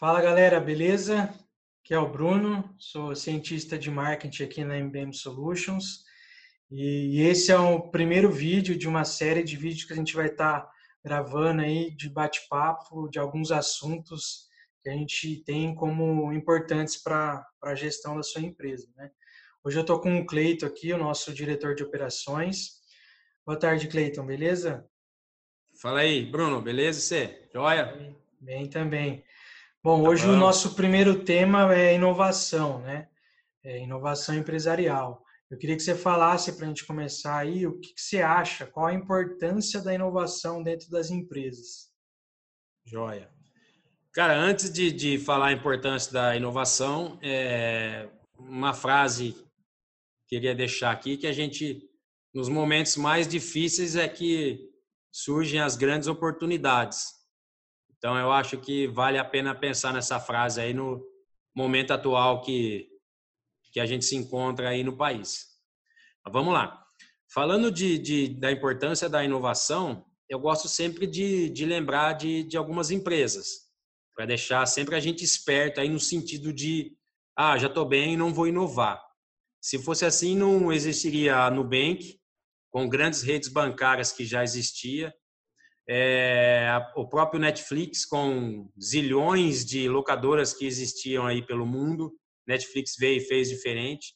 Fala galera, beleza? Aqui é o Bruno, sou cientista de marketing aqui na MBM Solutions e esse é o primeiro vídeo de uma série de vídeos que a gente vai estar tá gravando aí de bate-papo de alguns assuntos que a gente tem como importantes para a gestão da sua empresa. Né? Hoje eu estou com o Cleiton aqui, o nosso diretor de operações. Boa tarde, Cleiton, beleza? Fala aí, Bruno, beleza? Você? Joia? Bem, também. Bom, tá hoje o nosso primeiro tema é inovação, né? É inovação empresarial. Eu queria que você falasse para a gente começar aí o que, que, você acha, qual a importância da inovação dentro das empresas. Joia. Cara, antes de, de falar a importância da inovação, é uma frase queria deixar aqui que a gente, nos momentos mais difíceis, é que surgem as grandes oportunidades. Então, eu acho que vale a pena pensar nessa frase aí no momento atual que, que a gente se encontra aí no país. Mas vamos lá. Falando de, de, da importância da inovação, eu gosto sempre de, de lembrar de, de algumas empresas, para deixar sempre a gente esperto aí no sentido de, ah, já estou bem, não vou inovar. Se fosse assim, não existiria a Nubank, com grandes redes bancárias que já existia, é, o próprio Netflix com zilhões de locadoras que existiam aí pelo mundo, Netflix veio e fez diferente.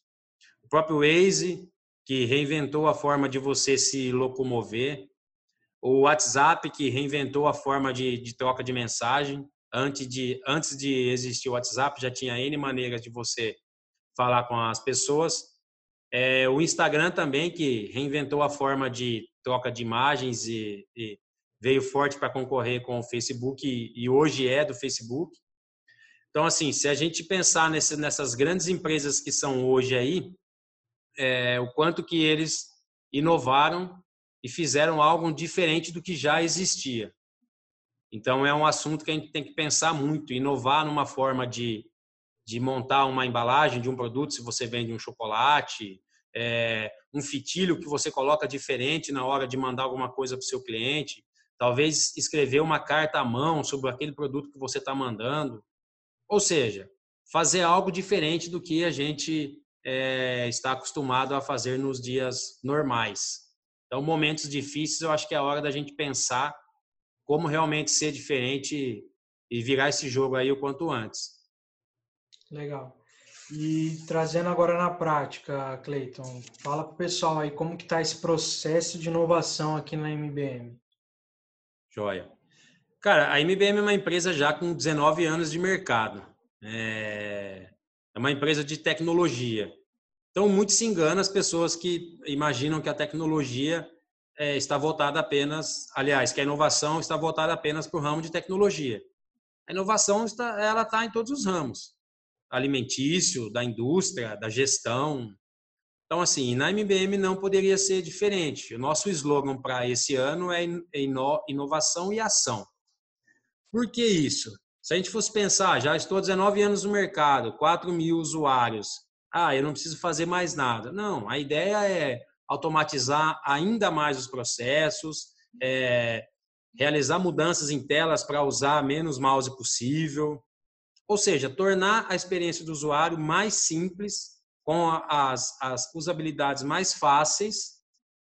O próprio Waze, que reinventou a forma de você se locomover. O WhatsApp, que reinventou a forma de, de troca de mensagem. Antes de, antes de existir o WhatsApp, já tinha N maneiras de você falar com as pessoas. É, o Instagram também, que reinventou a forma de troca de imagens e, e veio forte para concorrer com o Facebook e, e, hoje é do Facebook. Então, assim, se a gente pensar nesse, nessas grandes empresas que são hoje aí, é, o quanto que eles inovaram e fizeram algo diferente do que já existia. Então, é um assunto que a gente tem que pensar muito, inovar numa forma de, de montar uma embalagem de um produto, se você vende um chocolate, é, um fitilho que você coloca diferente na hora de mandar alguma coisa para o seu cliente talvez escrever uma carta à mão sobre aquele produto que você está mandando. Ou seja, fazer algo diferente do que a gente é, está acostumado a fazer nos dias normais. Então, momentos difíceis, eu acho que é a hora da gente pensar como realmente ser diferente e virar esse jogo aí o quanto antes. Legal. E trazendo agora na prática, Cleiton, fala para o pessoal aí como que está esse processo de inovação aqui na MBM. Joia. Cara, a MBM é uma empresa já com 19 anos de mercado. É, é uma empresa de tecnologia. Então, muito se engana as pessoas que imaginam que a tecnologia é, está voltada apenas, aliás, que a inovação está voltada apenas para o ramo de tecnologia. A inovação está, ela está em todos os ramos, alimentício, da indústria, da gestão, então, assim, na MBM não poderia ser diferente. O nosso slogan para esse ano é inovação e ação. Por que isso? Se a gente fosse pensar, já estou 19 anos no mercado, 4 mil usuários, ah, eu não preciso fazer mais nada. Não, a ideia é automatizar ainda mais os processos, é, realizar mudanças em telas para usar menos mouse possível, ou seja, tornar a experiência do usuário mais simples com as, as usabilidades mais fáceis,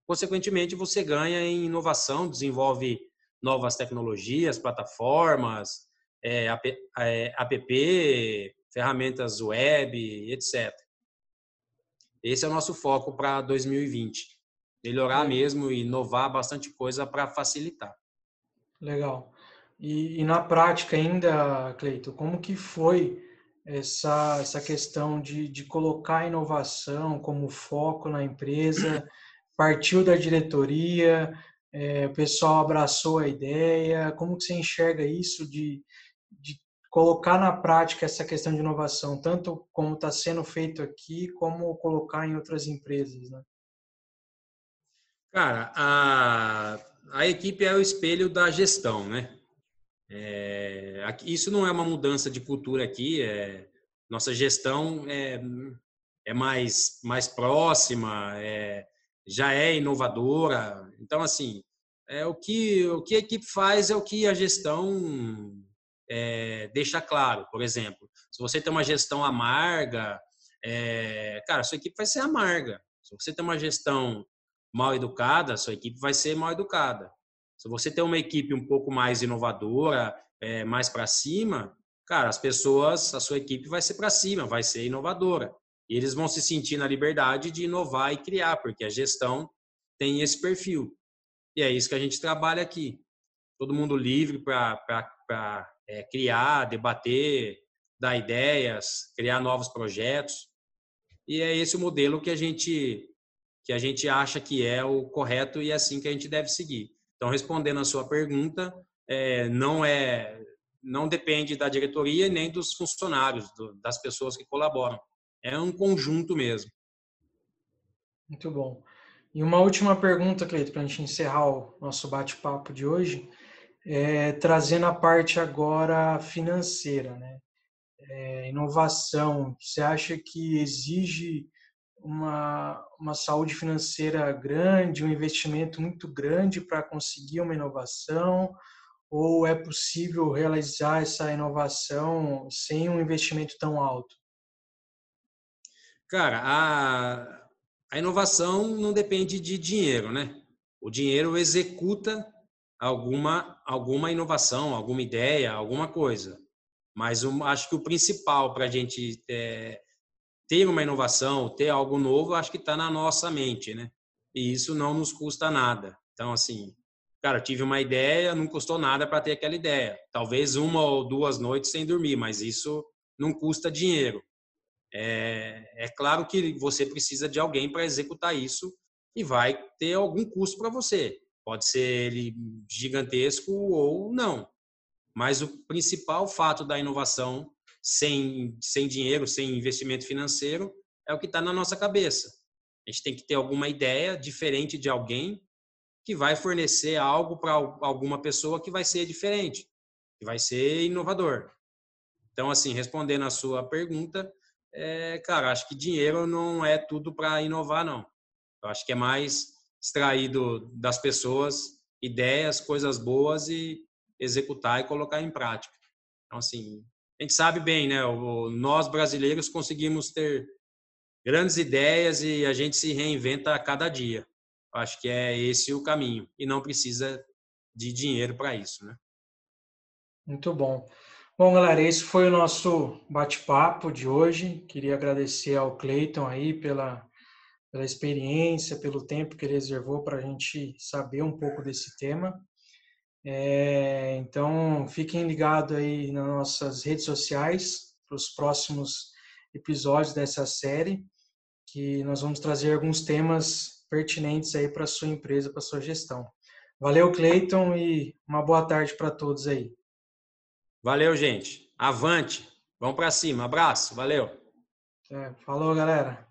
consequentemente você ganha em inovação, desenvolve novas tecnologias, plataformas, é, app, é, app, ferramentas web, etc. Esse é o nosso foco para 2020. Melhorar mesmo e inovar bastante coisa para facilitar. Legal. E, e, na prática ainda, Cleito, como que foi essa, essa questão de, de colocar a inovação como foco na empresa, partiu da diretoria, é, o pessoal abraçou a ideia, como que você enxerga isso de, de colocar na prática essa questão de inovação, tanto como está sendo feito aqui, como colocar em outras empresas, né? Cara, a, a equipe é o espelho da gestão, né? É, isso não é uma mudança de cultura aqui. É, nossa gestão é, é mais, mais próxima, é, já é inovadora. Então, assim, é, o, que, o que a equipe faz é o que a gestão é, deixa claro. Por exemplo, se você tem uma gestão amarga, é, cara, sua equipe vai ser amarga. Se você tem uma gestão mal educada, sua equipe vai ser mal educada. Se você tem uma equipe um pouco mais inovadora, é, mais para cima, cara, as pessoas, a sua equipe vai ser para cima, vai ser inovadora. E eles vão se sentir na liberdade de inovar e criar, porque a gestão tem esse perfil. E é isso que a gente trabalha aqui. Todo mundo livre para é, criar, debater, dar ideias, criar novos projetos. E é esse o modelo que a gente que a gente acha que é o correto e é assim que a gente deve seguir. Então, respondendo a sua pergunta, é, não é não depende da diretoria nem dos funcionários, do, das pessoas que colaboram. É um conjunto mesmo. Muito bom. E uma última pergunta, Cleito, para a gente encerrar o nosso bate-papo de hoje, é, trazendo a parte agora financeira, né? É, inovação, você acha que exige uma, uma saúde financeira grande, um investimento muito grande para conseguir uma inovação? Ou é possível realizar essa inovação sem um investimento tão alto? Cara, a, a inovação não depende de dinheiro, né? O dinheiro executa alguma, alguma inovação, alguma ideia, alguma coisa. Mas um, acho que o principal para a gente é, ter uma inovação, ter algo novo, acho que está na nossa mente, né? E isso não nos custa nada. Então, assim, cara, tive uma ideia, não custou nada para ter aquela ideia. Talvez uma ou duas noites sem dormir, mas isso não custa dinheiro. É, é claro que você precisa de alguém para executar isso e vai ter algum custo para você. Pode ser ele gigantesco ou não. Mas o principal fato da inovação sem, sem dinheiro, sem investimento financeiro, é o que está na nossa cabeça. A gente tem que ter alguma ideia diferente de alguém que vai fornecer algo para alguma pessoa que vai ser diferente, que vai ser inovador. Então, assim, respondendo a sua pergunta, é, cara, acho que dinheiro não é tudo para inovar, não. Eu acho que é mais extraído das pessoas ideias, coisas boas e executar e colocar em prática. Então, assim, a gente sabe bem, né? Nós brasileiros conseguimos ter grandes ideias e a gente se reinventa a cada dia. Acho que é esse o caminho e não precisa de dinheiro para isso, né? Muito bom. Bom, galera, esse foi o nosso bate-papo de hoje. Queria agradecer ao Cleiton aí pela, pela experiência, pelo tempo que ele reservou para a gente saber um pouco desse tema. É, então, fiquem ligados aí nas nossas redes sociais para os próximos episódios dessa série, que nós vamos trazer alguns temas pertinentes aí para a sua empresa, para a sua gestão. Valeu, Cleiton, e uma boa tarde para todos aí. Valeu, gente. Avante. Vamos para cima. Abraço. Valeu. É, falou, galera.